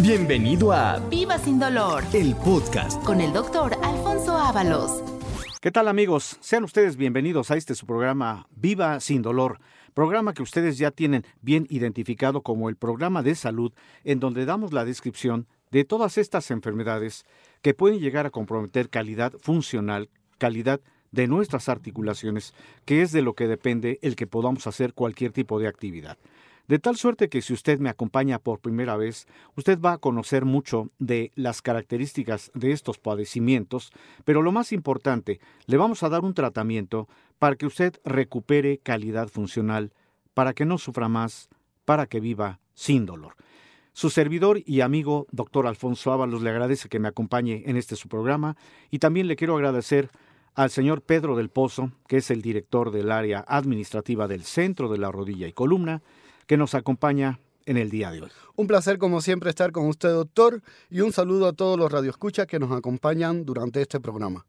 Bienvenido a Viva sin dolor, el podcast con el doctor Alfonso Ábalos. ¿Qué tal amigos? Sean ustedes bienvenidos a este su programa Viva sin dolor, programa que ustedes ya tienen bien identificado como el programa de salud en donde damos la descripción de todas estas enfermedades que pueden llegar a comprometer calidad funcional, calidad de nuestras articulaciones, que es de lo que depende el que podamos hacer cualquier tipo de actividad. De tal suerte que si usted me acompaña por primera vez, usted va a conocer mucho de las características de estos padecimientos, pero lo más importante, le vamos a dar un tratamiento para que usted recupere calidad funcional, para que no sufra más, para que viva sin dolor. Su servidor y amigo, doctor Alfonso Ábalos, le agradece que me acompañe en este su programa y también le quiero agradecer al señor Pedro del Pozo, que es el director del área administrativa del Centro de la Rodilla y Columna, que nos acompaña en el día de hoy. Un placer como siempre estar con usted, doctor, y un saludo a todos los radioescuchas que nos acompañan durante este programa.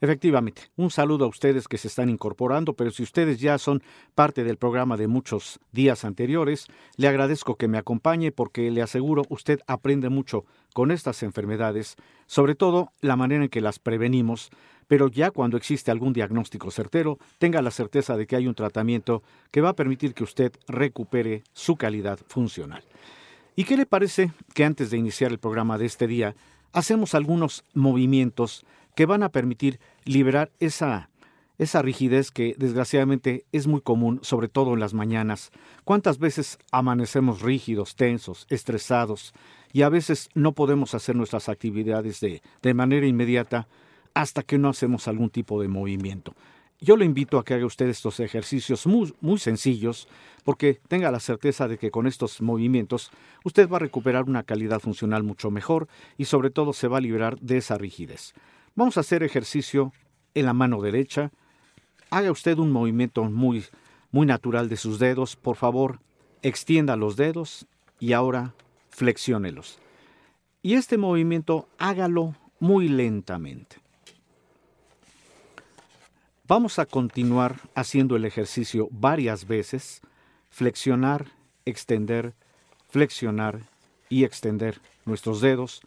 Efectivamente, un saludo a ustedes que se están incorporando, pero si ustedes ya son parte del programa de muchos días anteriores, le agradezco que me acompañe porque le aseguro usted aprende mucho con estas enfermedades, sobre todo la manera en que las prevenimos, pero ya cuando existe algún diagnóstico certero, tenga la certeza de que hay un tratamiento que va a permitir que usted recupere su calidad funcional. ¿Y qué le parece que antes de iniciar el programa de este día, hacemos algunos movimientos que van a permitir liberar esa, esa rigidez que desgraciadamente es muy común, sobre todo en las mañanas. ¿Cuántas veces amanecemos rígidos, tensos, estresados y a veces no podemos hacer nuestras actividades de, de manera inmediata hasta que no hacemos algún tipo de movimiento? Yo le invito a que haga usted estos ejercicios muy, muy, sencillos, porque tenga la certeza de que con estos movimientos usted va a recuperar una calidad funcional mucho mejor y sobre todo se va a liberar de esa rigidez. Vamos a hacer ejercicio en la mano derecha. Haga usted un movimiento muy, muy natural de sus dedos. Por favor, extienda los dedos y ahora flexiónelos. Y este movimiento hágalo muy lentamente. Vamos a continuar haciendo el ejercicio varias veces, flexionar, extender, flexionar y extender nuestros dedos,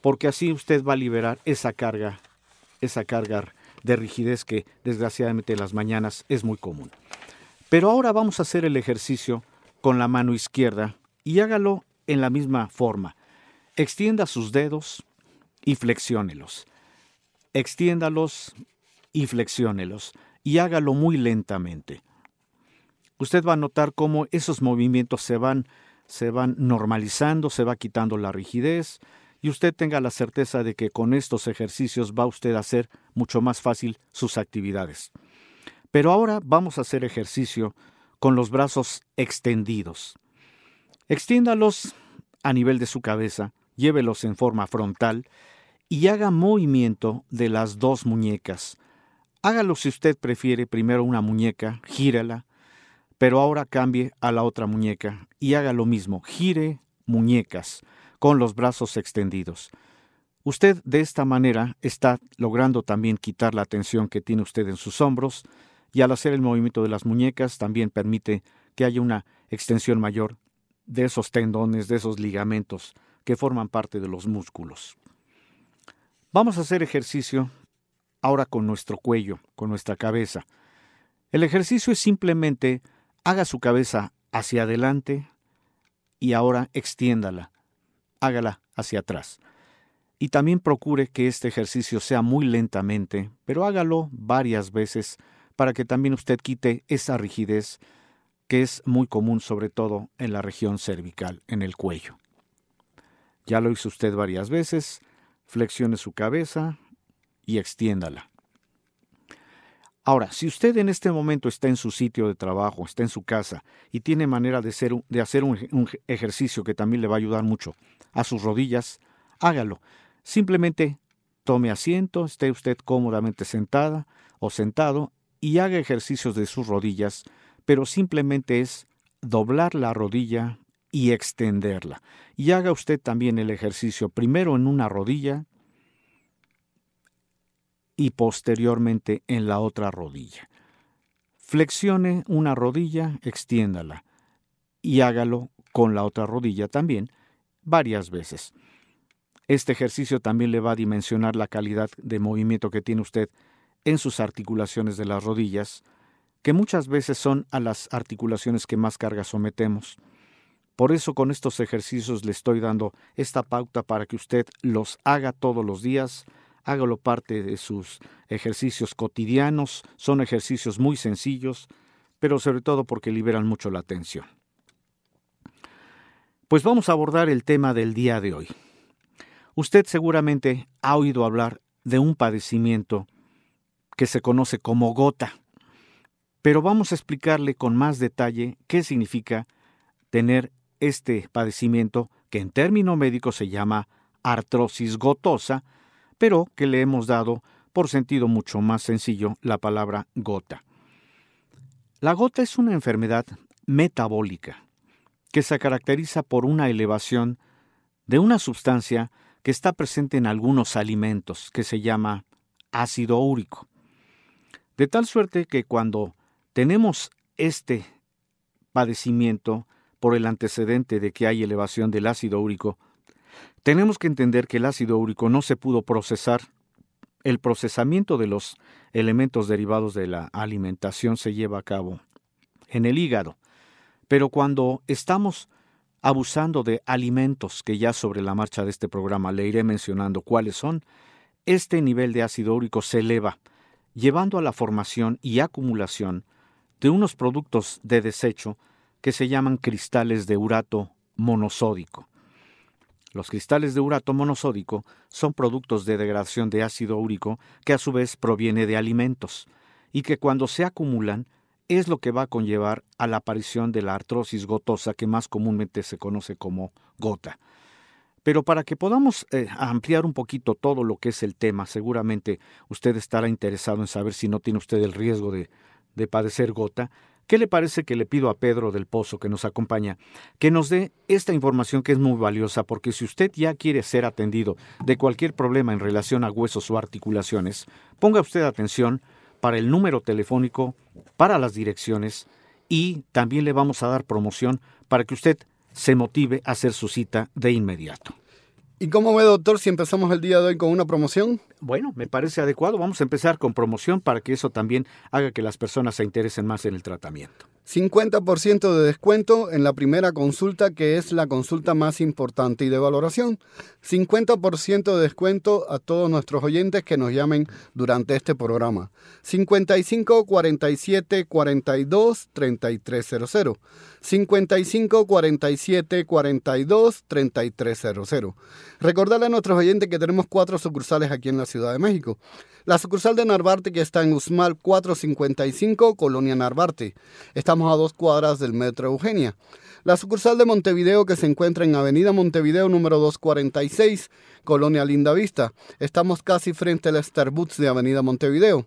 porque así usted va a liberar esa carga, esa carga de rigidez que desgraciadamente en las mañanas es muy común. Pero ahora vamos a hacer el ejercicio con la mano izquierda y hágalo en la misma forma. Extienda sus dedos y flexiónelos. Extiéndalos y flexiónelos y hágalo muy lentamente. Usted va a notar cómo esos movimientos se van, se van normalizando, se va quitando la rigidez y usted tenga la certeza de que con estos ejercicios va usted a hacer mucho más fácil sus actividades. Pero ahora vamos a hacer ejercicio con los brazos extendidos. Extiéndalos a nivel de su cabeza, llévelos en forma frontal y haga movimiento de las dos muñecas, Hágalo si usted prefiere primero una muñeca, gírala, pero ahora cambie a la otra muñeca y haga lo mismo, gire muñecas con los brazos extendidos. Usted de esta manera está logrando también quitar la tensión que tiene usted en sus hombros y al hacer el movimiento de las muñecas también permite que haya una extensión mayor de esos tendones, de esos ligamentos que forman parte de los músculos. Vamos a hacer ejercicio ahora con nuestro cuello, con nuestra cabeza. El ejercicio es simplemente haga su cabeza hacia adelante y ahora extiéndala, hágala hacia atrás. Y también procure que este ejercicio sea muy lentamente, pero hágalo varias veces para que también usted quite esa rigidez que es muy común sobre todo en la región cervical, en el cuello. Ya lo hizo usted varias veces, flexione su cabeza, y extiéndala. Ahora, si usted en este momento está en su sitio de trabajo, está en su casa y tiene manera de, hacer un, un ejercicio que también le va a ayudar mucho a sus rodillas, hágalo. Simplemente tome asiento, esté usted cómodamente sentada o sentado y haga ejercicios de sus rodillas, pero simplemente es doblar la rodilla y extenderla. Y haga usted también el ejercicio primero en una rodilla y posteriormente en la otra rodilla. Flexione una rodilla, extiéndala y hágalo con la otra rodilla también varias veces. Este ejercicio también le va a dimensionar la calidad de movimiento que tiene usted en sus articulaciones de las rodillas, que muchas veces son a las articulaciones que más carga sometemos. Por eso con estos ejercicios le estoy dando esta pauta para que usted los haga todos los días, hágalo parte de sus ejercicios cotidianos, son ejercicios muy sencillos, pero sobre todo porque liberan mucho la atención. Pues vamos a abordar el tema del día de hoy. Usted seguramente ha oído hablar de un padecimiento que se conoce como gota, pero vamos a explicarle con más detalle qué significa tener este padecimiento que en término médico se llama artrosis gotosa, pero que le hemos dado, por sentido mucho más sencillo, la palabra gota. La gota es una enfermedad metabólica que se caracteriza por una elevación de una sustancia que está presente en algunos alimentos, que se llama ácido úrico. De tal suerte que cuando tenemos este padecimiento por el antecedente de que hay elevación del ácido úrico, tenemos que entender que el ácido úrico no se pudo procesar. El procesamiento de los elementos derivados de la alimentación se lleva a cabo en el hígado. Pero cuando estamos abusando de alimentos, que ya sobre la marcha de este programa le iré mencionando cuáles son, este nivel de ácido úrico se eleva, llevando a la formación y acumulación de unos productos de desecho que se llaman cristales de urato monosódico. Los cristales de urato monosódico son productos de degradación de ácido úrico que a su vez proviene de alimentos y que cuando se acumulan es lo que va a conllevar a la aparición de la artrosis gotosa que más comúnmente se conoce como gota. Pero para que podamos eh, ampliar un poquito todo lo que es el tema, seguramente usted estará interesado en saber si no tiene usted el riesgo de, de padecer gota, ¿Qué le parece que le pido a Pedro del Pozo, que nos acompaña, que nos dé esta información que es muy valiosa? Porque si usted ya quiere ser atendido de cualquier problema en relación a huesos o articulaciones, ponga usted atención para el número telefónico, para las direcciones y también le vamos a dar promoción para que usted se motive a hacer su cita de inmediato. ¿Y cómo ve, doctor, si empezamos el día de hoy con una promoción? Bueno, me parece adecuado. Vamos a empezar con promoción para que eso también haga que las personas se interesen más en el tratamiento. 50% de descuento en la primera consulta, que es la consulta más importante y de valoración. 50% de descuento a todos nuestros oyentes que nos llamen durante este programa. 55 47 42 3300. 55 47 42 3300. Recordarle a nuestros oyentes que tenemos cuatro sucursales aquí en la Ciudad de México. La sucursal de Narvarte que está en Usmal 455, Colonia Narvarte. Estamos a dos cuadras del Metro Eugenia. La sucursal de Montevideo que se encuentra en Avenida Montevideo número 246, Colonia Linda Vista. Estamos casi frente al Starbucks de Avenida Montevideo.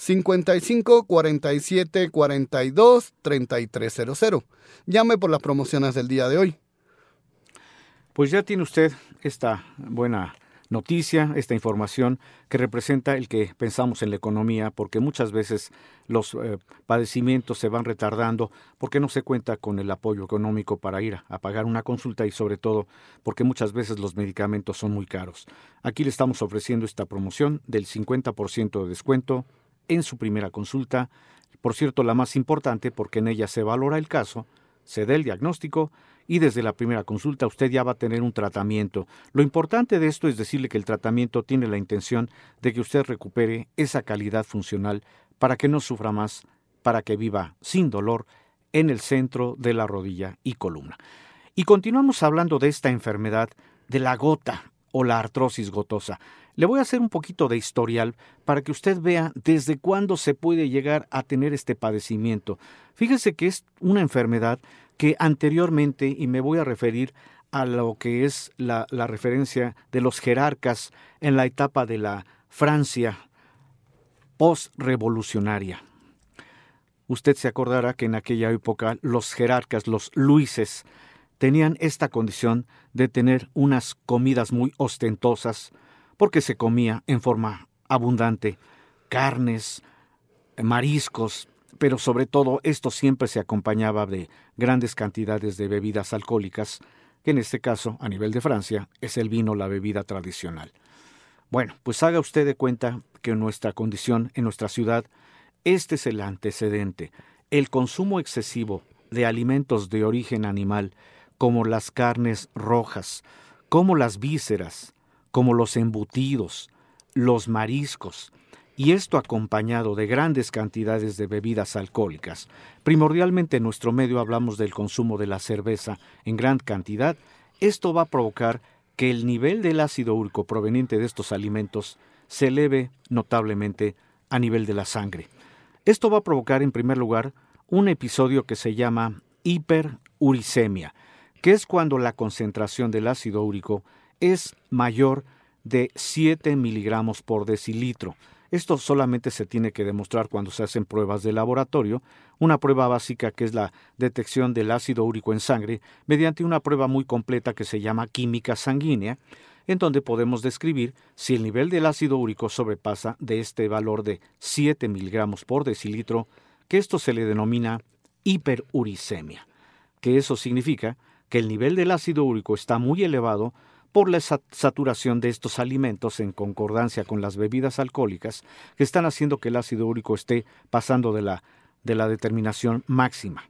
55 47 42 3300. Llame por las promociones del día de hoy. Pues ya tiene usted esta buena noticia, esta información que representa el que pensamos en la economía, porque muchas veces los eh, padecimientos se van retardando porque no se cuenta con el apoyo económico para ir a, a pagar una consulta y sobre todo porque muchas veces los medicamentos son muy caros. Aquí le estamos ofreciendo esta promoción del 50% de descuento en su primera consulta, por cierto la más importante porque en ella se valora el caso, se da el diagnóstico y desde la primera consulta usted ya va a tener un tratamiento. Lo importante de esto es decirle que el tratamiento tiene la intención de que usted recupere esa calidad funcional para que no sufra más, para que viva sin dolor en el centro de la rodilla y columna. Y continuamos hablando de esta enfermedad de la gota o la artrosis gotosa. Le voy a hacer un poquito de historial para que usted vea desde cuándo se puede llegar a tener este padecimiento. Fíjese que es una enfermedad que anteriormente, y me voy a referir a lo que es la, referencia de los jerarcas en la etapa de la Francia post-revolucionaria. Usted se acordará que en aquella época los jerarcas, los luises, tenían esta condición de tener unas comidas muy ostentosas, porque se comía en forma abundante carnes, mariscos, pero sobre todo esto siempre se acompañaba de grandes cantidades de bebidas alcohólicas, que en este caso, a nivel de Francia, es el vino la bebida tradicional. Bueno, pues haga usted de cuenta que en nuestra condición, en nuestra ciudad, este es el antecedente. El consumo excesivo de alimentos de origen animal, como las carnes rojas, como las vísceras, como los embutidos, los mariscos, y esto acompañado de grandes cantidades de bebidas alcohólicas. Primordialmente en nuestro medio hablamos del consumo de la cerveza en gran cantidad. Esto va a provocar que el nivel del ácido úrico proveniente de estos alimentos se eleve notablemente a nivel de la sangre. Esto va a provocar, en primer lugar, un episodio que se llama hiperuricemia, que es cuando la concentración del ácido úrico es mayor de 7 miligramos por decilitro. Esto solamente se tiene que demostrar cuando se hacen pruebas de laboratorio, una prueba básica que es la detección del ácido úrico en sangre mediante una prueba muy completa que se llama química sanguínea, en donde podemos describir si el nivel del ácido úrico sobrepasa de este valor de 7 miligramos por decilitro, que esto se le denomina hiperuricemia, que eso significa que el nivel del ácido úrico está muy elevado por la saturación de estos alimentos en concordancia con las bebidas alcohólicas que están haciendo que el ácido úrico esté pasando de la, de la determinación máxima.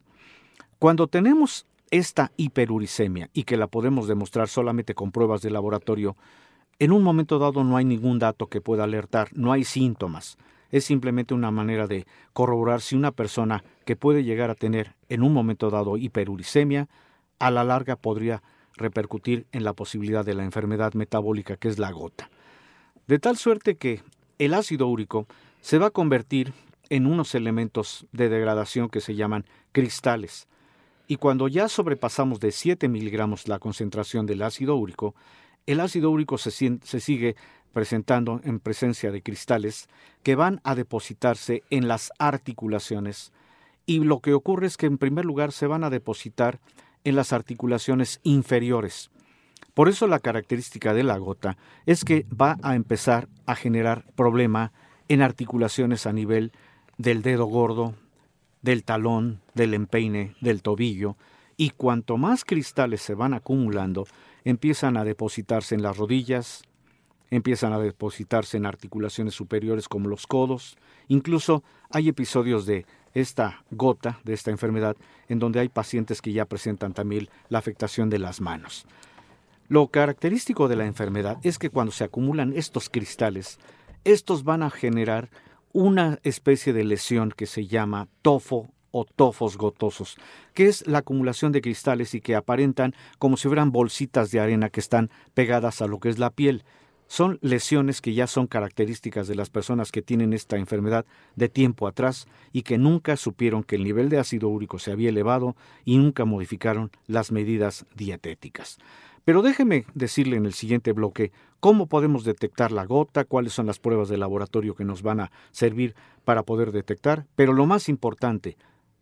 Cuando tenemos esta hiperuricemia y que la podemos demostrar solamente con pruebas de laboratorio, en un momento dado no hay ningún dato que pueda alertar, no hay síntomas. Es simplemente una manera de corroborar si una persona que puede llegar a tener en un momento dado hiperuricemia, a la larga podría repercutir en la posibilidad de la enfermedad metabólica que es la gota. De tal suerte que el ácido úrico se va a convertir en unos elementos de degradación que se llaman cristales. Y cuando ya sobrepasamos de 7 miligramos la concentración del ácido úrico, el ácido úrico se, se sigue presentando en presencia de cristales que van a depositarse en las articulaciones. Y lo que ocurre es que en primer lugar se van a depositar en las articulaciones inferiores. Por eso la característica de la gota es que va a empezar a generar problema en articulaciones a nivel del dedo gordo, del talón, del empeine, del tobillo, y cuanto más cristales se van acumulando, empiezan a depositarse en las rodillas, empiezan a depositarse en articulaciones superiores como los codos, incluso hay episodios de esta gota de esta enfermedad en donde hay pacientes que ya presentan también la afectación de las manos. Lo característico de la enfermedad es que cuando se acumulan estos cristales, estos van a generar una especie de lesión que se llama tofo o tofos gotosos, que es la acumulación de cristales y que aparentan como si fueran bolsitas de arena que están pegadas a lo que es la piel. Son lesiones que ya son características de las personas que tienen esta enfermedad de tiempo atrás y que nunca supieron que el nivel de ácido úrico se había elevado y nunca modificaron las medidas dietéticas. Pero déjeme decirle en el siguiente bloque cómo podemos detectar la gota, cuáles son las pruebas de laboratorio que nos van a servir para poder detectar, pero lo más importante,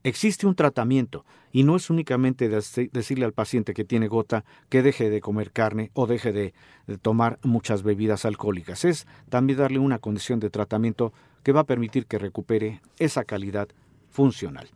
Existe un tratamiento y no es únicamente decirle al paciente que tiene gota que deje de comer carne o deje de, tomar muchas bebidas alcohólicas. Es también darle una condición de tratamiento que va a permitir que recupere esa calidad funcional.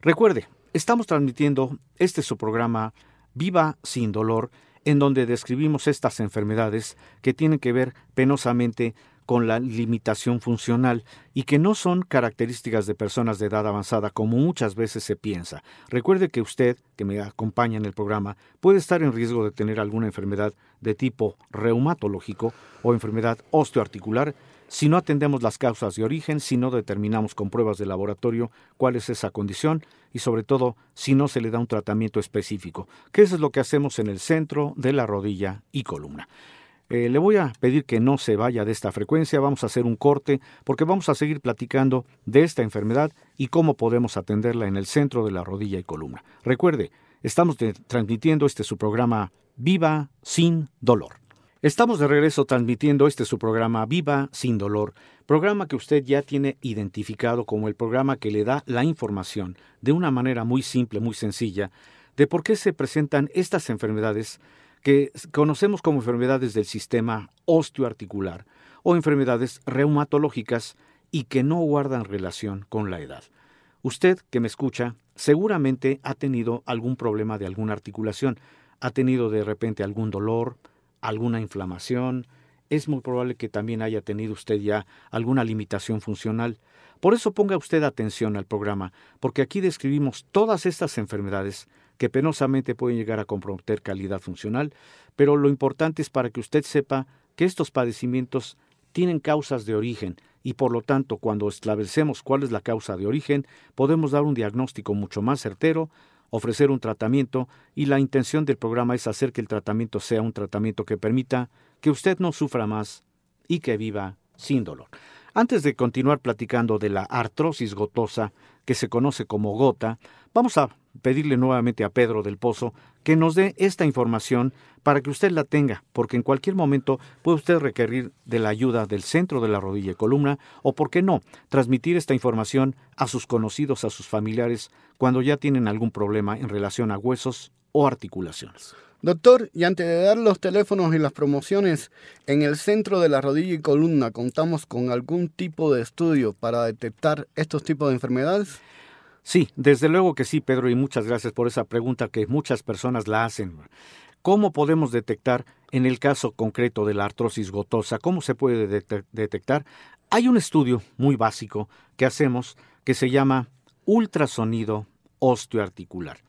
Recuerde, estamos transmitiendo este su programa Viva sin dolor en donde describimos estas enfermedades que tienen que ver penosamente con la limitación funcional y que no son características de personas de edad avanzada como muchas veces se piensa. Recuerde que usted, que me acompaña en el programa, puede estar en riesgo de tener alguna enfermedad de tipo reumatológico o enfermedad osteoarticular si no atendemos las causas de origen, si no determinamos con pruebas de laboratorio cuál es esa condición y sobre todo si no se le da un tratamiento específico, que eso es lo que hacemos en el centro de la rodilla y columna. Eh, le voy a pedir que no se vaya de esta frecuencia, vamos a hacer un corte porque vamos a seguir platicando de esta enfermedad y cómo podemos atenderla en el centro de la rodilla y columna. Recuerde, estamos transmitiendo este su programa Viva sin dolor. Estamos de regreso transmitiendo este su programa Viva sin dolor, programa que usted ya tiene identificado como el programa que le da la información de una manera muy simple, muy sencilla, de por qué se presentan estas enfermedades que conocemos como enfermedades del sistema osteoarticular o enfermedades reumatológicas y que no guardan relación con la edad. Usted que me escucha seguramente ha tenido algún problema de alguna articulación, ha tenido de repente algún dolor, alguna inflamación, es muy probable que también haya tenido usted ya alguna limitación funcional. Por eso ponga usted atención al programa, porque aquí describimos todas estas enfermedades que penosamente pueden llegar a comprometer calidad funcional, pero lo importante es para que usted sepa que estos padecimientos tienen causas de origen y por lo tanto cuando establecemos cuál es la causa de origen podemos dar un diagnóstico mucho más certero ofrecer un tratamiento y la intención del programa es hacer que el tratamiento sea un tratamiento que permita que usted no sufra más y que viva sin dolor. Antes de continuar platicando de la artrosis gotosa, que se conoce como gota, vamos a pedirle nuevamente a Pedro del Pozo que nos dé esta información para que usted la tenga, porque en cualquier momento puede usted requerir de la ayuda del centro de la rodilla y columna, o por qué no, transmitir esta información a sus conocidos, a sus familiares, cuando ya tienen algún problema en relación a huesos o articulaciones. Doctor, y antes de dar los teléfonos y las promociones, en el centro de la rodilla y columna contamos con algún tipo de estudio para detectar estos tipos de enfermedades. Sí, desde luego que sí, Pedro, y muchas gracias por esa pregunta que muchas personas la hacen. ¿Cómo podemos detectar en el caso concreto de la artrosis gotosa? ¿Cómo se puede detectar? Hay un estudio muy básico que hacemos que se llama ultrasonido osteoarticular.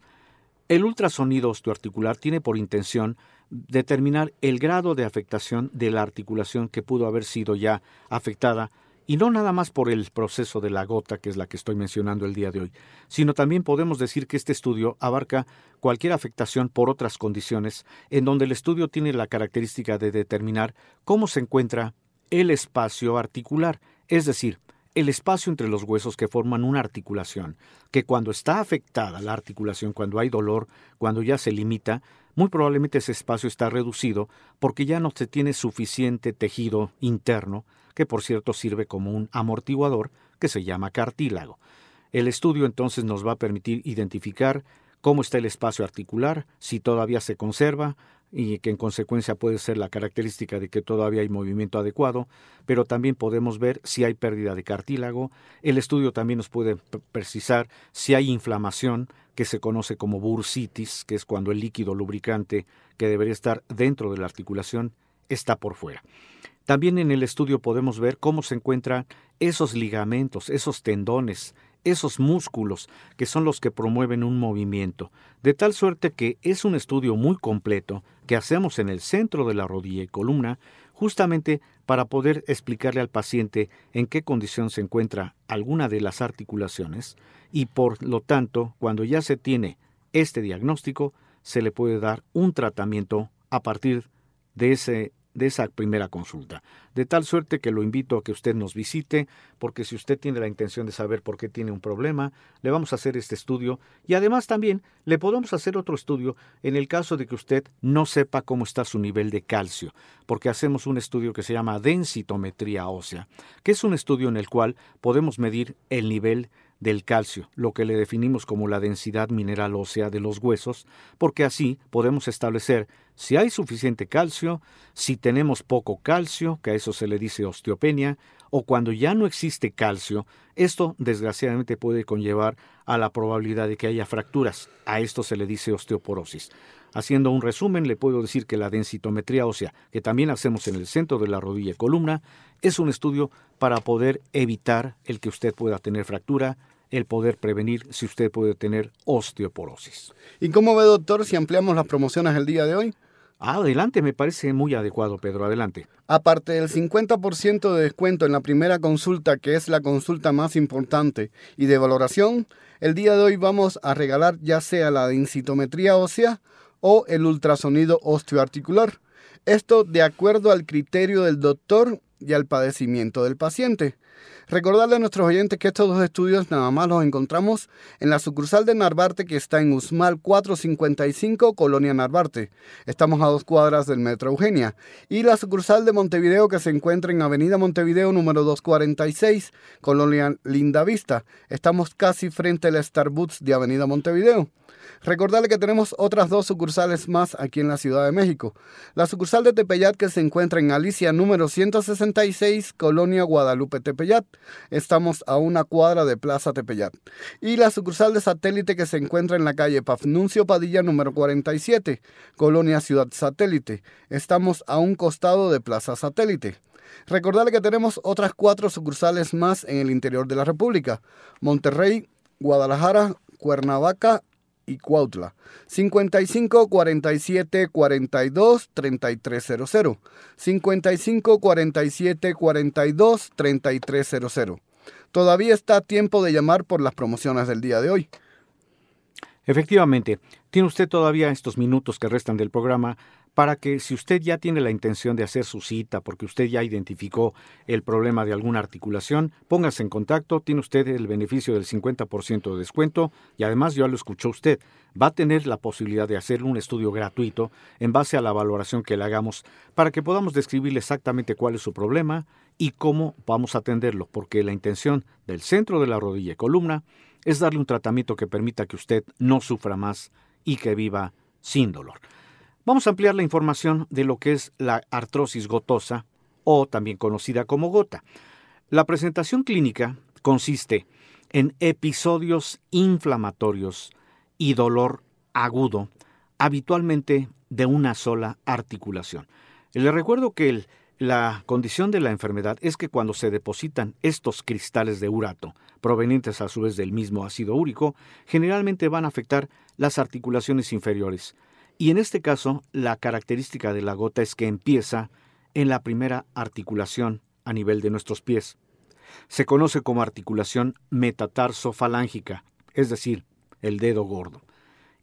El ultrasonido osteoarticular tiene por intención determinar el grado de afectación de la articulación que pudo haber sido ya afectada y no nada más por el proceso de la gota, que es la que estoy mencionando el día de hoy, sino también podemos decir que este estudio abarca cualquier afectación por otras condiciones, en donde el estudio tiene la característica de determinar cómo se encuentra el espacio articular, es decir, el espacio entre los huesos que forman una articulación, que cuando está afectada la articulación, cuando hay dolor, cuando ya se limita, muy probablemente ese espacio está reducido porque ya no se tiene suficiente tejido interno que por cierto sirve como un amortiguador que se llama cartílago. El estudio entonces nos va a permitir identificar cómo está el espacio articular, si todavía se conserva, y que en consecuencia puede ser la característica de que todavía hay movimiento adecuado, pero también podemos ver si hay pérdida de cartílago. El estudio también nos puede precisar si hay inflamación, que se conoce como bursitis, que es cuando el líquido lubricante que debería estar dentro de la articulación está por fuera. También en el estudio podemos ver cómo se encuentran esos ligamentos, esos tendones, esos músculos que son los que promueven un movimiento, de tal suerte que es un estudio muy completo que hacemos en el centro de la rodilla y columna, justamente para poder explicarle al paciente en qué condición se encuentra alguna de las articulaciones y por lo tanto, cuando ya se tiene este diagnóstico, se le puede dar un tratamiento a partir de ese de esa primera consulta. De tal suerte que lo invito a que usted nos visite, porque si usted tiene la intención de saber por qué tiene un problema, le vamos a hacer este estudio y además también le podemos hacer otro estudio en el caso de que usted no sepa cómo está su nivel de calcio, porque hacemos un estudio que se llama densitometría ósea, que es un estudio en el cual podemos medir el nivel del calcio, lo que le definimos como la densidad mineral ósea de los huesos, porque así podemos establecer si hay suficiente calcio, si tenemos poco calcio, que a eso se le dice osteopenia, o cuando ya no existe calcio, esto desgraciadamente puede conllevar a la probabilidad de que haya fracturas, a esto se le dice osteoporosis. Haciendo un resumen, le puedo decir que la densitometría ósea, que también hacemos en el centro de la rodilla y columna, es un estudio para poder evitar el que usted pueda tener fractura, el poder prevenir si usted puede tener osteoporosis. ¿Y cómo ve, doctor, si ampliamos las promociones el día de hoy? Adelante, me parece muy adecuado, Pedro, adelante. Aparte del 50% de descuento en la primera consulta, que es la consulta más importante, y de valoración, el día de hoy vamos a regalar ya sea la densitometría ósea o el ultrasonido osteoarticular. Esto de acuerdo al criterio del doctor y al padecimiento del paciente. Recordarle a nuestros oyentes que estos dos estudios nada más los encontramos en la sucursal de Narvarte que está en Usmal 455, Colonia Narvarte. Estamos a dos cuadras del Metro Eugenia. Y la sucursal de Montevideo que se encuentra en Avenida Montevideo número 246, Colonia Lindavista. Estamos casi frente al Starbucks de Avenida Montevideo. Recordarle que tenemos otras dos sucursales más aquí en la Ciudad de México. La sucursal de Tepeyat que se encuentra en Alicia número 166, Colonia Guadalupe Tepeyat. Estamos a una cuadra de Plaza Tepeyat. Y la sucursal de satélite que se encuentra en la calle Pafnuncio Padilla número 47, Colonia Ciudad Satélite. Estamos a un costado de Plaza Satélite. Recordarle que tenemos otras cuatro sucursales más en el interior de la República. Monterrey, Guadalajara, Cuernavaca y Cuautla. 55 47 42 3300. 55 47 42 3300. Todavía está a tiempo de llamar por las promociones del día de hoy. Efectivamente, tiene usted todavía estos minutos que restan del programa para que si usted ya tiene la intención de hacer su cita porque usted ya identificó el problema de alguna articulación, póngase en contacto, tiene usted el beneficio del 50% de descuento y además ya lo escuchó usted, va a tener la posibilidad de hacer un estudio gratuito en base a la valoración que le hagamos para que podamos describirle exactamente cuál es su problema y cómo vamos a atenderlo, porque la intención del centro de la rodilla y columna es darle un tratamiento que permita que usted no sufra más y que viva sin dolor. Vamos a ampliar la información de lo que es la artrosis gotosa o también conocida como gota. La presentación clínica consiste en episodios inflamatorios y dolor agudo, habitualmente de una sola articulación. Le recuerdo que la condición de la enfermedad es que cuando se depositan estos cristales de urato, provenientes a su vez del mismo ácido úrico, generalmente van a afectar las articulaciones inferiores, y en este caso, la característica de la gota es que empieza en la primera articulación a nivel de nuestros pies. Se conoce como articulación metatarsofalángica, es decir, el dedo gordo.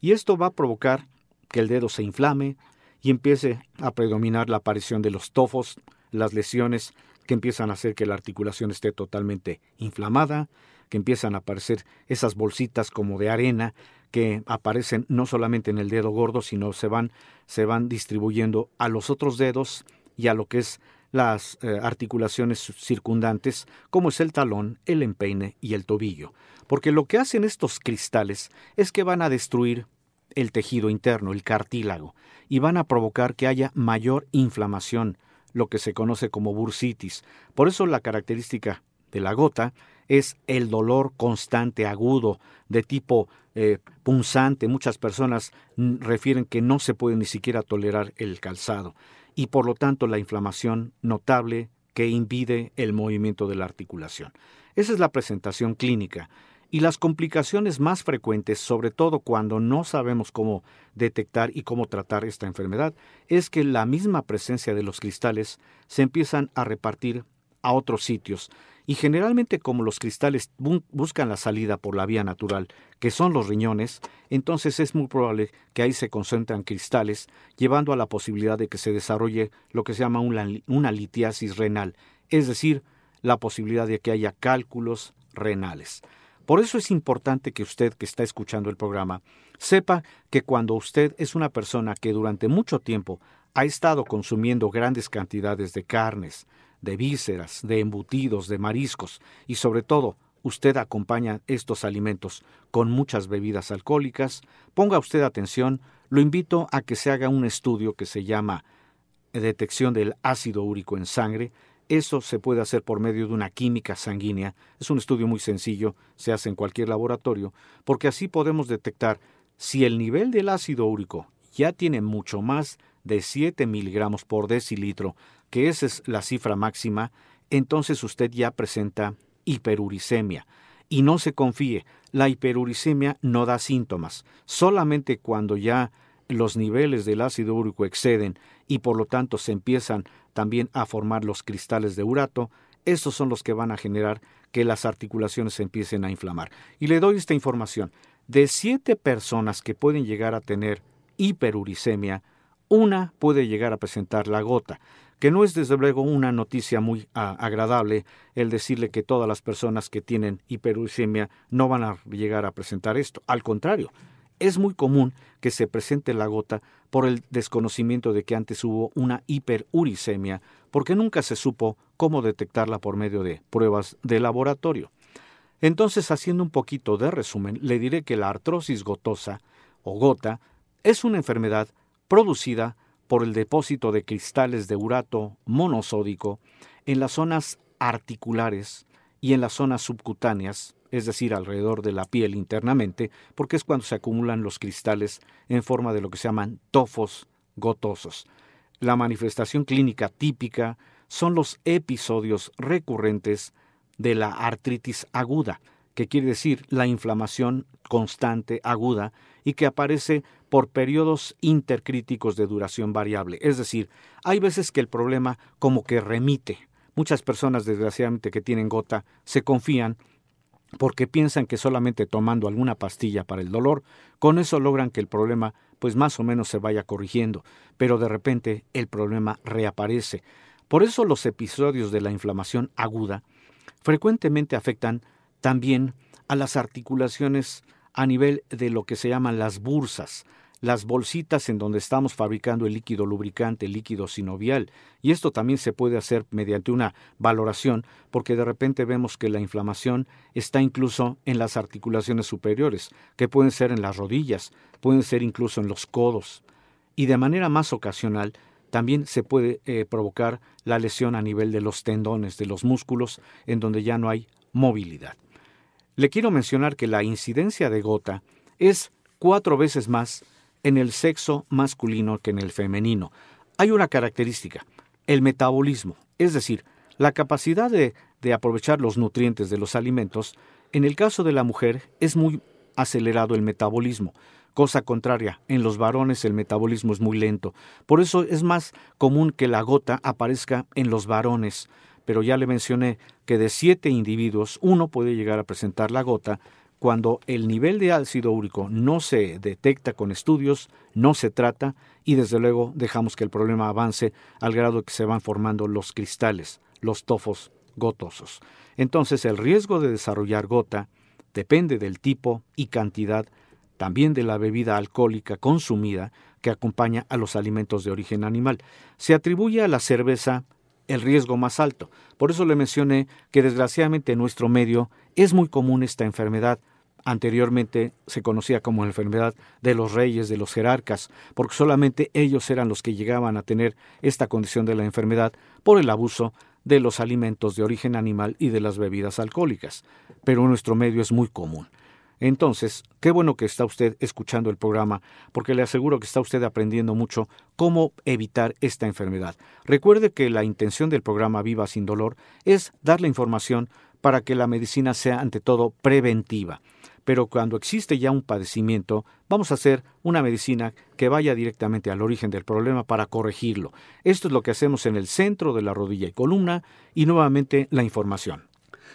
Y esto va a provocar que el dedo se inflame y empiece a predominar la aparición de los tofos, las lesiones que empiezan a hacer que la articulación esté totalmente inflamada, que empiezan a aparecer esas bolsitas como de arena que aparecen no solamente en el dedo gordo, sino se van, se van distribuyendo a los otros dedos y a lo que es las eh, articulaciones circundantes, como es el talón, el empeine y el tobillo. Porque lo que hacen estos cristales es que van a destruir el tejido interno, el cartílago, y van a provocar que haya mayor inflamación, lo que se conoce como bursitis. Por eso la característica de la gota es el dolor constante, agudo, de tipo eh, punzante. Muchas personas refieren que no se puede ni siquiera tolerar el calzado y por lo tanto la inflamación notable que impide el movimiento de la articulación. Esa es la presentación clínica. Y las complicaciones más frecuentes, sobre todo cuando no sabemos cómo detectar y cómo tratar esta enfermedad, es que la misma presencia de los cristales se empiezan a repartir a otros sitios, y generalmente como los cristales buscan la salida por la vía natural, que son los riñones, entonces es muy probable que ahí se concentran cristales, llevando a la posibilidad de que se desarrolle lo que se llama una, una litiasis renal, es decir, la posibilidad de que haya cálculos renales. Por eso es importante que usted que está escuchando el programa sepa que cuando usted es una persona que durante mucho tiempo ha estado consumiendo grandes cantidades de carnes, de vísceras, de embutidos, de mariscos y sobre todo usted acompaña estos alimentos con muchas bebidas alcohólicas, ponga usted atención, lo invito a que se haga un estudio que se llama detección del ácido úrico en sangre. Eso se puede hacer por medio de una química sanguínea. Es un estudio muy sencillo, se hace en cualquier laboratorio, porque así podemos detectar si el nivel del ácido úrico ya tiene mucho más de 7 miligramos por decilitro, que esa es la cifra máxima, entonces usted ya presenta hiperuricemia. Y no se confíe, la hiperuricemia no da síntomas, solamente cuando ya los niveles del ácido úrico exceden y por lo tanto se empiezan también a formar los cristales de urato, estos son los que van a generar que las articulaciones se empiecen a inflamar. Y le doy esta información. De siete personas que pueden llegar a tener hiperuricemia, una puede llegar a presentar la gota, que no es desde luego una noticia muy ah, agradable el decirle que todas las personas que tienen hiperuricemia no van a llegar a presentar esto. Al contrario, es muy común que se presente la gota por el desconocimiento de que antes hubo una hiperuricemia, porque nunca se supo cómo detectarla por medio de pruebas de laboratorio. Entonces, haciendo un poquito de resumen, le diré que la artrosis gotosa o gota es una enfermedad producida por el depósito de cristales de urato monosódico en las zonas articulares y en las zonas subcutáneas es decir, alrededor de la piel internamente, porque es cuando se acumulan los cristales en forma de lo que se llaman tofos gotosos. La manifestación clínica típica son los episodios recurrentes de la artritis aguda, que quiere decir la inflamación constante aguda y que aparece por periodos intercríticos de duración variable. Es decir, hay veces que el problema como que remite. Muchas personas, desgraciadamente, que tienen gota, se confían porque piensan que solamente tomando alguna pastilla para el dolor, con eso logran que el problema pues más o menos se vaya corrigiendo, pero de repente el problema reaparece. Por eso los episodios de la inflamación aguda frecuentemente afectan también a las articulaciones a nivel de lo que se llaman las bursas, las bolsitas en donde estamos fabricando el líquido lubricante, el líquido sinovial. Y esto también se puede hacer mediante una valoración, porque de repente vemos que la inflamación está incluso en las articulaciones superiores, que pueden ser en las rodillas, pueden ser incluso en los codos. Y de manera más ocasional, también se puede eh, provocar la lesión a nivel de los tendones, de los músculos, en donde ya no hay movilidad. Le quiero mencionar que la incidencia de gota es cuatro veces más en el sexo masculino que en el femenino. Hay una característica, el metabolismo, es decir, la capacidad de, aprovechar los nutrientes de los alimentos. En el caso de la mujer es muy acelerado el metabolismo. Cosa contraria, en los varones el metabolismo es muy lento. Por eso es más común que la gota aparezca en los varones. Pero ya le mencioné que de siete individuos, uno puede llegar a presentar la gota cuando el nivel de ácido úrico no se detecta con estudios, no se trata y desde luego dejamos que el problema avance al grado que se van formando los cristales, los tofos gotosos. Entonces el riesgo de desarrollar gota depende del tipo y cantidad también de la bebida alcohólica consumida que acompaña a los alimentos de origen animal. Se atribuye a la cerveza el riesgo más alto. Por eso le mencioné que desgraciadamente en nuestro medio es muy común esta enfermedad anteriormente se conocía como enfermedad de los reyes, de los jerarcas, porque solamente ellos eran los que llegaban a tener esta condición de la enfermedad por el abuso de los alimentos de origen animal y de las bebidas alcohólicas. Pero nuestro medio es muy común. Entonces, qué bueno que está usted escuchando el programa, porque le aseguro que está usted aprendiendo mucho cómo evitar esta enfermedad. Recuerde que la intención del programa Viva sin Dolor es dar la información para que la medicina sea ante todo preventiva pero cuando existe ya un padecimiento, vamos a hacer una medicina que vaya directamente al origen del problema para corregirlo. Esto es lo que hacemos en el centro de la rodilla y columna y nuevamente la información.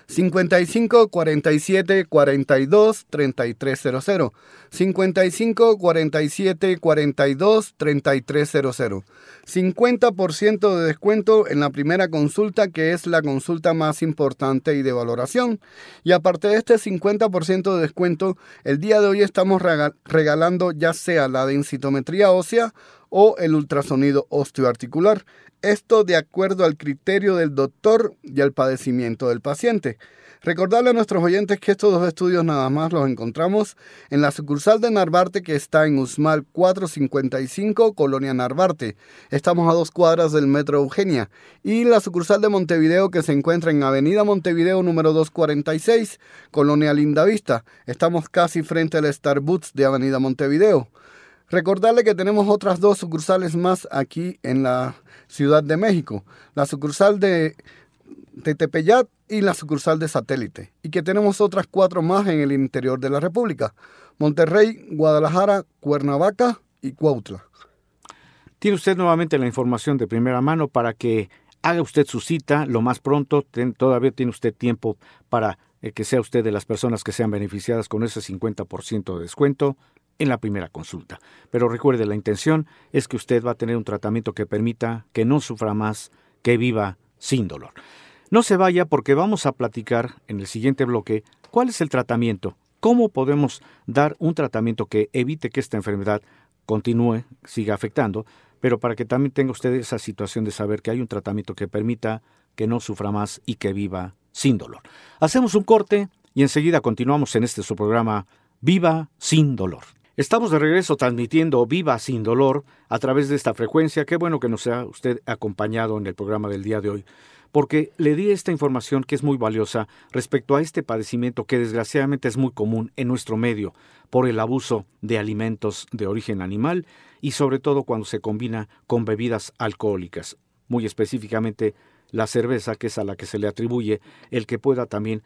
55 47 42 3300. 55 47 42 3300. 50% de descuento en la primera consulta, que es la consulta más importante y de valoración. Y aparte de este 50% de descuento, el día de hoy estamos regalando ya sea la densitometría ósea o el ultrasonido osteoarticular. Esto de acuerdo al criterio del doctor y al padecimiento del paciente. Recordarle a nuestros oyentes que estos dos estudios nada más los encontramos en la sucursal de Narvarte que está en Usmal 455, Colonia Narvarte. Estamos a dos cuadras del Metro Eugenia. Y la sucursal de Montevideo que se encuentra en Avenida Montevideo número 246, Colonia Lindavista. Estamos casi frente al Starbucks de Avenida Montevideo. Recordarle que tenemos otras dos sucursales más aquí en la Ciudad de México. La sucursal de, de Tepeyat y la sucursal de Satélite. Y que tenemos otras cuatro más en el interior de la República. Monterrey, Guadalajara, Cuernavaca y Cuautla. Tiene usted nuevamente la información de primera mano para que haga usted su cita lo más pronto. todavía tiene usted tiempo para eh, que sea usted de las personas que sean beneficiadas con ese 50% de descuento en la primera consulta. Pero recuerde, la intención es que usted va a tener un tratamiento que permita que no sufra más, que viva sin dolor. No se vaya porque vamos a platicar en el siguiente bloque cuál es el tratamiento, cómo podemos dar un tratamiento que evite que esta enfermedad continúe, siga afectando, pero para que también tenga usted esa situación de saber que hay un tratamiento que permita que no sufra más y que viva sin dolor. Hacemos un corte y enseguida continuamos en este su programa Viva sin dolor. Estamos de regreso transmitiendo Viva sin dolor a través de esta frecuencia. Qué bueno que nos ha usted acompañado en el programa del día de hoy, porque le di esta información que es muy valiosa respecto a este padecimiento que desgraciadamente es muy común en nuestro medio por el abuso de alimentos de origen animal y sobre todo cuando se combina con bebidas alcohólicas, muy específicamente la cerveza, que es a la que se le atribuye el que pueda también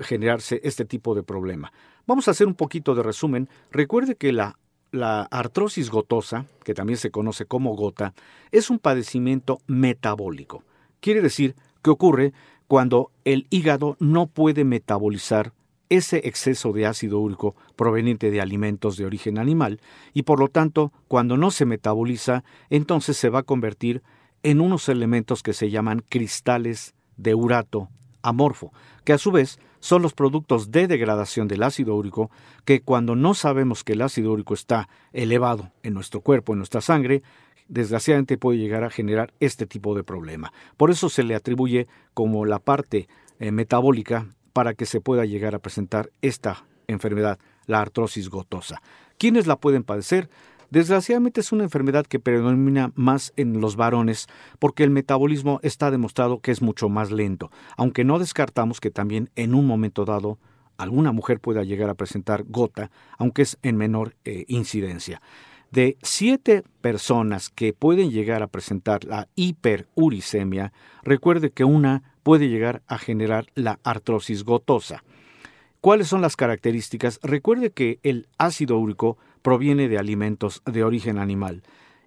generarse este tipo de problema. Vamos a hacer un poquito de resumen. Recuerde que la, la artrosis gotosa, que también se conoce como gota, es un padecimiento metabólico. Quiere decir que ocurre cuando el hígado no puede metabolizar ese exceso de ácido úrico proveniente de alimentos de origen animal y por lo tanto cuando no se metaboliza entonces se va a convertir en unos elementos que se llaman cristales de urato amorfo, que a su vez son los productos de degradación del ácido úrico que cuando no sabemos que el ácido úrico está elevado en nuestro cuerpo, en nuestra sangre, desgraciadamente puede llegar a generar este tipo de problema. Por eso se le atribuye como la parte eh, metabólica para que se pueda llegar a presentar esta enfermedad, la artrosis gotosa. ¿Quiénes la pueden padecer? Desgraciadamente es una enfermedad que predomina más en los varones porque el metabolismo está demostrado que es mucho más lento, aunque no descartamos que también en un momento dado alguna mujer pueda llegar a presentar gota, aunque es en menor eh, incidencia. De siete personas que pueden llegar a presentar la hiperuricemia, recuerde que una puede llegar a generar la artrosis gotosa. ¿Cuáles son las características? Recuerde que el ácido úrico proviene de alimentos de origen animal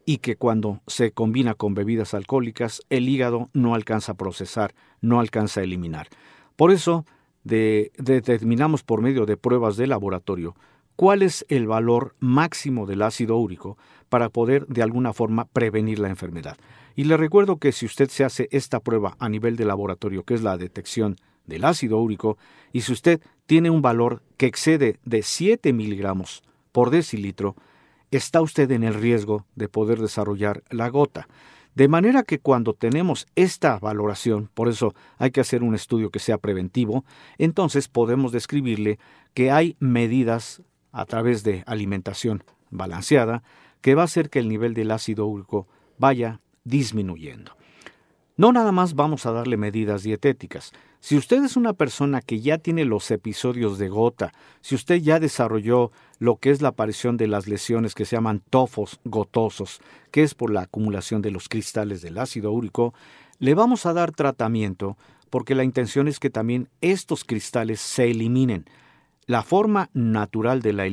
y que cuando se combina con bebidas alcohólicas el hígado no alcanza a procesar, no alcanza a eliminar. Por eso determinamos por medio de pruebas de laboratorio cuál es el valor máximo del ácido úrico para poder de alguna forma prevenir la enfermedad. Y le recuerdo que si usted se hace esta prueba a nivel de laboratorio, que es la detección del ácido úrico, y si usted tiene un valor que excede de 7 miligramos por decilitro, está usted en el riesgo de poder desarrollar la gota. De manera que cuando tenemos esta valoración, por eso hay que hacer un estudio que sea preventivo, entonces podemos describirle que hay medidas a través de alimentación balanceada que va a hacer que el nivel del ácido úrico vaya disminuyendo. No nada más vamos a darle medidas dietéticas. Si usted es una persona que ya tiene los episodios de gota, si usted ya desarrolló lo que es la aparición de las lesiones que se llaman tofos gotosos, que es por la acumulación de los cristales del ácido úrico, le vamos a dar tratamiento porque la intención es que también estos cristales se eliminen. La forma natural de la,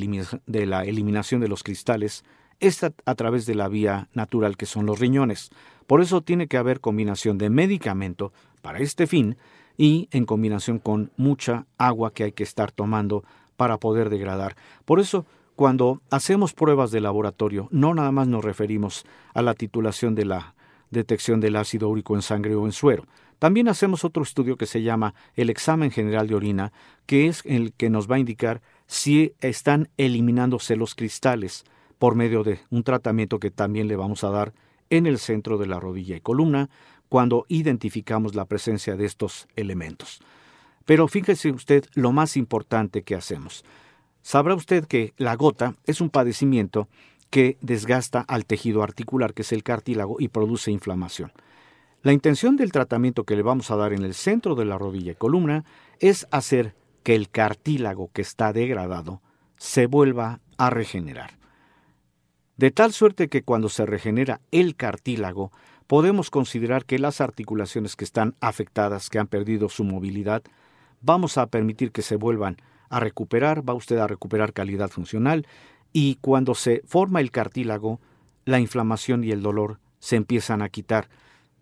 de la eliminación de los cristales es a través de la vía natural que son los riñones. Por eso tiene que haber combinación de medicamento para este fin y en combinación con mucha agua que hay que estar tomando para poder degradar. Por eso, cuando hacemos pruebas de laboratorio, no nada más nos referimos a la titulación de la detección del ácido úrico en sangre o en suero. También hacemos otro estudio que se llama el examen general de orina, que es el que nos va a indicar si están eliminándose los cristales por medio de un tratamiento que también le vamos a dar en el centro de la rodilla y columna cuando identificamos la presencia de estos elementos. Pero fíjese usted lo más importante que hacemos. Sabrá usted que la gota es un padecimiento que desgasta al tejido articular, que es el cartílago, y produce inflamación. La intención del tratamiento que le vamos a dar en el centro de la rodilla y columna es hacer que el cartílago que está degradado se vuelva a regenerar. De tal suerte que cuando se regenera el cartílago, podemos considerar que las articulaciones que están afectadas, que han perdido su movilidad, vamos a permitir que se vuelvan a recuperar, va usted a recuperar calidad funcional y cuando se forma el cartílago, la inflamación y el dolor se empiezan a quitar.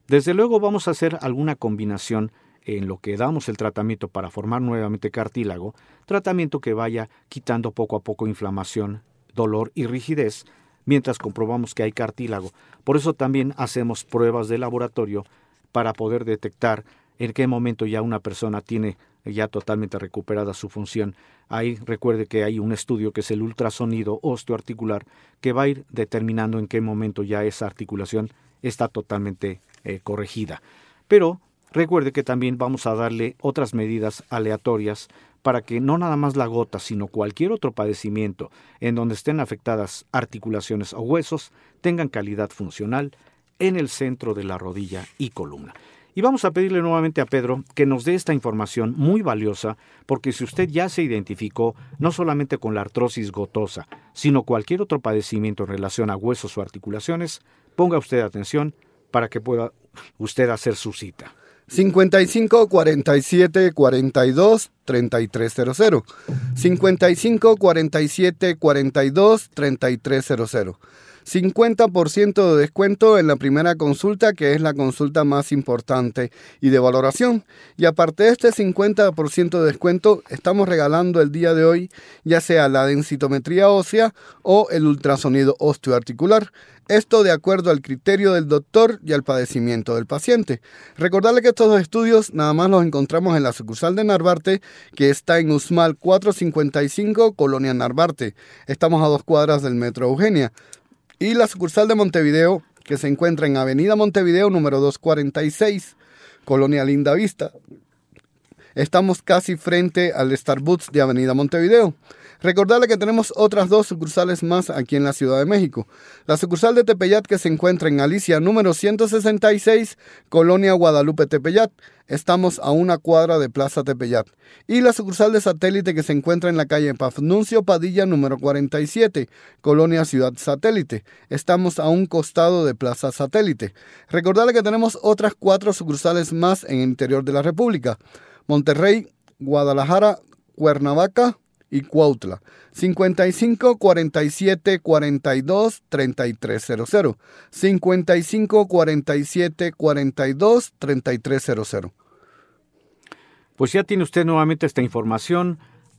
Desde luego vamos a hacer alguna combinación en lo que damos el tratamiento para formar nuevamente cartílago, tratamiento que vaya quitando poco a poco inflamación, dolor y rigidez, mientras comprobamos que hay cartílago. Por eso también hacemos pruebas de laboratorio para poder detectar en qué momento ya una persona tiene ya totalmente recuperada su función. Ahí recuerde que hay un estudio que es el ultrasonido osteoarticular que va a ir determinando en qué momento ya esa articulación está totalmente eh, corregida. Pero recuerde que también vamos a darle otras medidas aleatorias para que no nada más la gota, sino cualquier otro padecimiento en donde estén afectadas articulaciones o huesos tengan calidad funcional en el centro de la rodilla y columna. Y vamos a pedirle nuevamente a Pedro que nos dé esta información muy valiosa, porque si usted ya se identificó no solamente con la artrosis gotosa, sino cualquier otro padecimiento en relación a huesos o articulaciones, ponga usted atención para que pueda usted hacer su cita. 55 47 42 3300. 55 47 42 3300. 50% de descuento en la primera consulta, que es la consulta más importante y de valoración. Y aparte de este 50% de descuento, estamos regalando el día de hoy ya sea la densitometría ósea o el ultrasonido osteoarticular. Esto de acuerdo al criterio del doctor y al padecimiento del paciente. Recordarle que estos dos estudios nada más los encontramos en la sucursal de Narvarte, que está en Usmal 455, Colonia Narvarte. Estamos a dos cuadras del Metro Eugenia y la sucursal de Montevideo, que se encuentra en Avenida Montevideo número 246, Colonia Linda Vista. Estamos casi frente al Starbucks de Avenida Montevideo. Recordarle que tenemos otras dos sucursales más aquí en la Ciudad de México. La sucursal de Tepeyat que se encuentra en Alicia número 166, Colonia Guadalupe Tepeyat. Estamos a una cuadra de Plaza Tepeyat. Y la sucursal de satélite que se encuentra en la calle Pafnuncio Padilla número 47, Colonia Ciudad Satélite. Estamos a un costado de Plaza Satélite. Recordarle que tenemos otras cuatro sucursales más en el interior de la República. Monterrey, Guadalajara, Cuernavaca, y Cuautla. 55 47 42 3300. 55 47 42 3300. Pues ya tiene usted nuevamente esta información.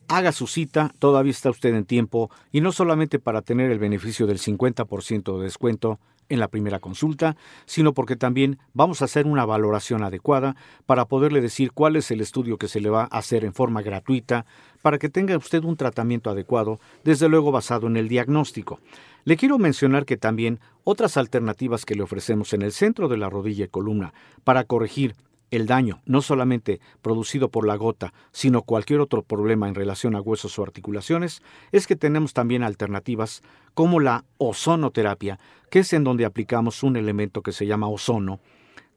Haga su cita, todavía está usted en tiempo, y no solamente para tener el beneficio del 50% de descuento, en la primera consulta, sino porque también vamos a hacer una valoración adecuada para poderle decir cuál es el estudio que se le va a hacer en forma gratuita para que tenga usted un tratamiento adecuado, desde luego basado en el diagnóstico. Le quiero mencionar que también otras alternativas que le ofrecemos en el centro de la rodilla y columna para corregir el daño, no solamente producido por la gota, sino cualquier otro problema en relación a huesos o articulaciones, es que tenemos también alternativas como la ozonoterapia, que es en donde aplicamos un elemento que se llama ozono,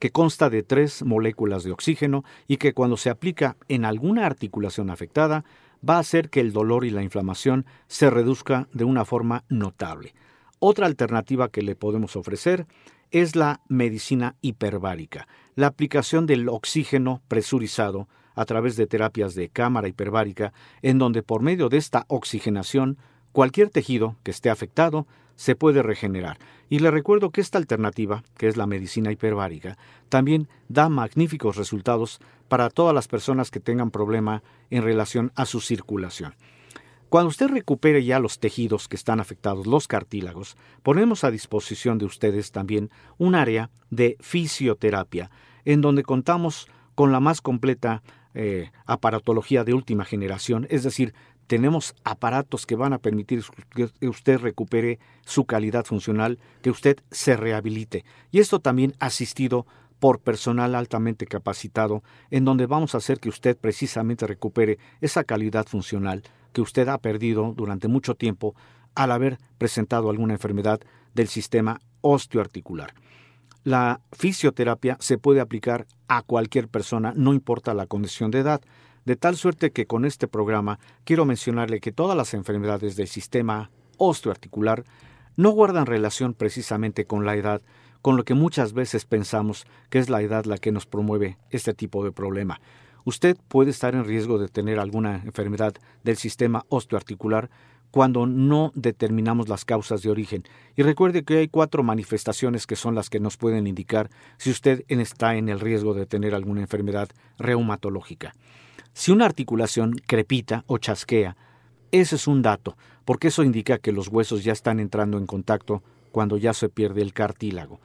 que consta de tres moléculas de oxígeno y que cuando se aplica en alguna articulación afectada, va a hacer que el dolor y la inflamación se reduzca de una forma notable. Otra alternativa que le podemos ofrecer es la medicina hiperbárica, la aplicación del oxígeno presurizado a través de terapias de cámara hiperbárica, en donde por medio de esta oxigenación cualquier tejido que esté afectado se puede regenerar. Y le recuerdo que esta alternativa, que es la medicina hiperbárica, también da magníficos resultados para todas las personas que tengan problema en relación a su circulación. Cuando usted recupere ya los tejidos que están afectados, los cartílagos, ponemos a disposición de ustedes también un área de fisioterapia, en donde contamos con la más completa eh, aparatología de última generación, es decir, tenemos aparatos que van a permitir que usted recupere su calidad funcional, que usted se rehabilite. Y esto también asistido por personal altamente capacitado, en donde vamos a hacer que usted precisamente recupere esa calidad funcional que usted ha perdido durante mucho tiempo al haber presentado alguna enfermedad del sistema osteoarticular. La fisioterapia se puede aplicar a cualquier persona, no importa la condición de edad, de tal suerte que con este programa quiero mencionarle que todas las enfermedades del sistema osteoarticular no guardan relación precisamente con la edad, con lo que muchas veces pensamos que es la edad la que nos promueve este tipo de problema. Usted puede estar en riesgo de tener alguna enfermedad del sistema osteoarticular cuando no determinamos las causas de origen. Y recuerde que hay cuatro manifestaciones que son las que nos pueden indicar si usted está en el riesgo de tener alguna enfermedad reumatológica. Si una articulación crepita o chasquea, ese es un dato, porque eso indica que los huesos ya están entrando en contacto cuando ya se pierde el cartílago.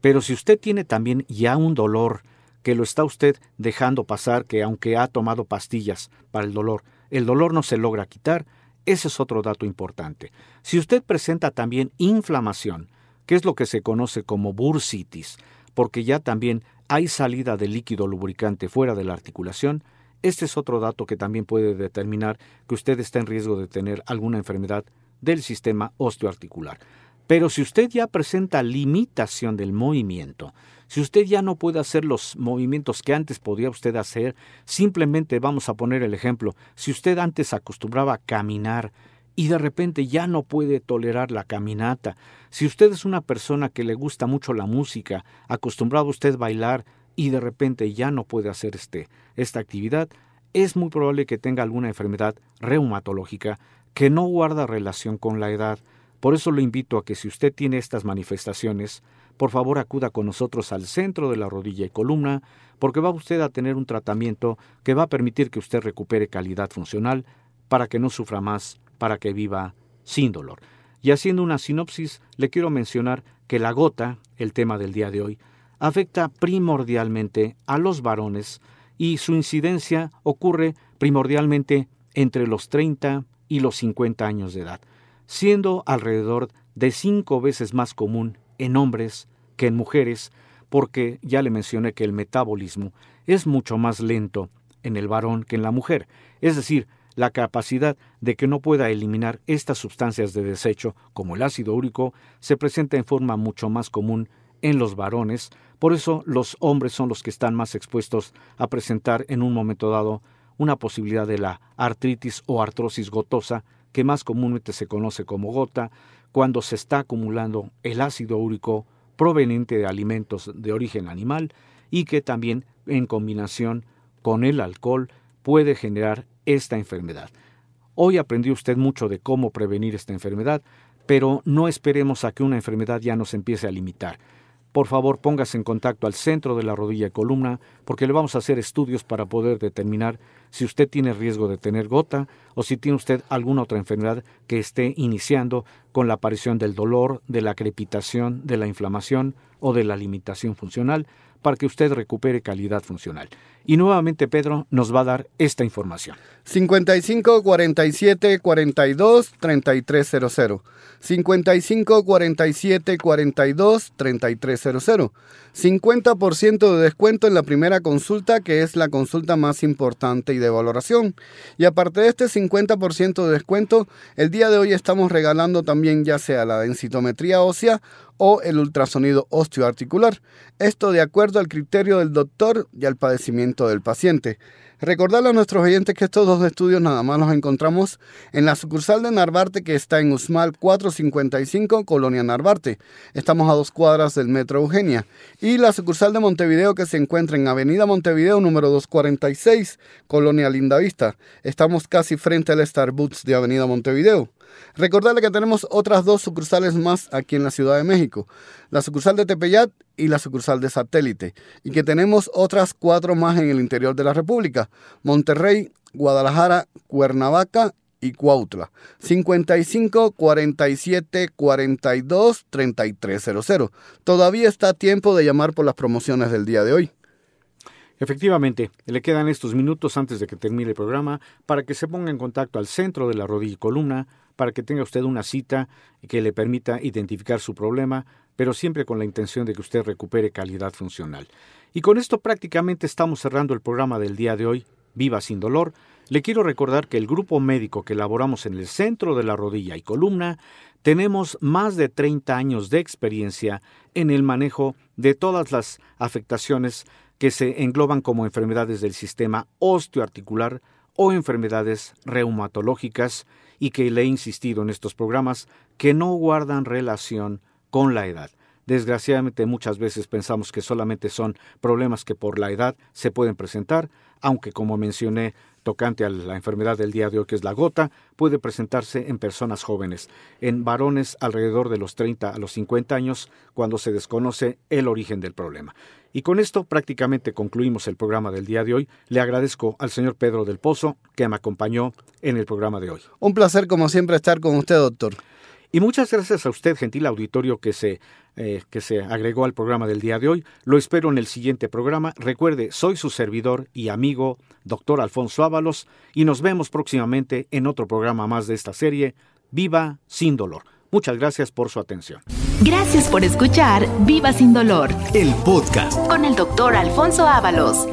Pero si usted tiene también ya un dolor que lo está usted dejando pasar, que aunque ha tomado pastillas para el dolor, el dolor no se logra quitar, ese es otro dato importante. Si usted presenta también inflamación, que es lo que se conoce como bursitis, porque ya también hay salida de líquido lubricante fuera de la articulación, este es otro dato que también puede determinar que usted está en riesgo de tener alguna enfermedad del sistema osteoarticular. Pero si usted ya presenta limitación del movimiento, si usted ya no puede hacer los movimientos que antes podía usted hacer, simplemente vamos a poner el ejemplo, si usted antes acostumbraba a caminar y de repente ya no puede tolerar la caminata, si usted es una persona que le gusta mucho la música, acostumbrado usted a bailar y de repente ya no puede hacer este, esta actividad, es muy probable que tenga alguna enfermedad reumatológica que no guarda relación con la edad. Por eso lo invito a que si usted tiene estas manifestaciones, por favor acuda con nosotros al centro de la rodilla y columna, porque va usted a tener un tratamiento que va a permitir que usted recupere calidad funcional para que no sufra más, para que viva sin dolor. Y haciendo una sinopsis, le quiero mencionar que la gota, el tema del día de hoy, afecta primordialmente a los varones y su incidencia ocurre primordialmente entre los 30 y los 50 años de edad, siendo alrededor de cinco veces más común en hombres que en mujeres, porque ya le mencioné que el metabolismo es mucho más lento en el varón que en la mujer, es decir, la capacidad de que no pueda eliminar estas sustancias de desecho, como el ácido úrico, se presenta en forma mucho más común en los varones, por eso los hombres son los que están más expuestos a presentar en un momento dado una posibilidad de la artritis o artrosis gotosa, que más comúnmente se conoce como gota, cuando se está acumulando el ácido úrico proveniente de alimentos de origen animal y que también en combinación con el alcohol puede generar esta enfermedad. Hoy aprendió usted mucho de cómo prevenir esta enfermedad, pero no esperemos a que una enfermedad ya nos empiece a limitar por favor póngase en contacto al centro de la rodilla y columna porque le vamos a hacer estudios para poder determinar si usted tiene riesgo de tener gota o si tiene usted alguna otra enfermedad que esté iniciando con la aparición del dolor, de la crepitación, de la inflamación o de la limitación funcional para que usted recupere calidad funcional. Y nuevamente Pedro nos va a dar esta información. 55 47 42 3300. 55 47 42 3300. 50% de descuento en la primera consulta, que es la consulta más importante y de valoración. Y aparte de este 50% de descuento, el día de hoy estamos regalando también ya sea la densitometría ósea o el ultrasonido osteoarticular. Esto de acuerdo al criterio del doctor y al padecimiento del paciente. Recordarle a nuestros oyentes que estos dos estudios nada más los encontramos en la sucursal de Narvarte que está en Usmal 455, Colonia Narvarte. Estamos a dos cuadras del Metro Eugenia. Y la sucursal de Montevideo que se encuentra en Avenida Montevideo número 246, Colonia Lindavista. Estamos casi frente al Starbucks de Avenida Montevideo. Recordarle que tenemos otras dos sucursales más aquí en la Ciudad de México, la sucursal de Tepeyat y la sucursal de Satélite, y que tenemos otras cuatro más en el interior de la República, Monterrey, Guadalajara, Cuernavaca y Cuautla. 55 47 42 3300. Todavía está tiempo de llamar por las promociones del día de hoy. Efectivamente, le quedan estos minutos antes de que termine el programa para que se ponga en contacto al centro de la rodilla y columna, para que tenga usted una cita que le permita identificar su problema, pero siempre con la intención de que usted recupere calidad funcional. Y con esto prácticamente estamos cerrando el programa del día de hoy, Viva sin dolor. Le quiero recordar que el grupo médico que elaboramos en el centro de la rodilla y columna tenemos más de 30 años de experiencia en el manejo de todas las afectaciones que se engloban como enfermedades del sistema osteoarticular o enfermedades reumatológicas y que le he insistido en estos programas que no guardan relación con la edad. Desgraciadamente muchas veces pensamos que solamente son problemas que por la edad se pueden presentar, aunque como mencioné tocante a la enfermedad del día de hoy que es la gota, puede presentarse en personas jóvenes, en varones alrededor de los 30 a los 50 años, cuando se desconoce el origen del problema. Y con esto prácticamente concluimos el programa del día de hoy. Le agradezco al señor Pedro del Pozo que me acompañó en el programa de hoy. Un placer como siempre estar con usted, doctor. Y muchas gracias a usted, gentil auditorio, que se, eh, que se agregó al programa del día de hoy. Lo espero en el siguiente programa. Recuerde, soy su servidor y amigo, doctor Alfonso Ábalos, y nos vemos próximamente en otro programa más de esta serie, Viva sin dolor. Muchas gracias por su atención. Gracias por escuchar Viva sin dolor El podcast. con el doctor Alfonso Ábalos.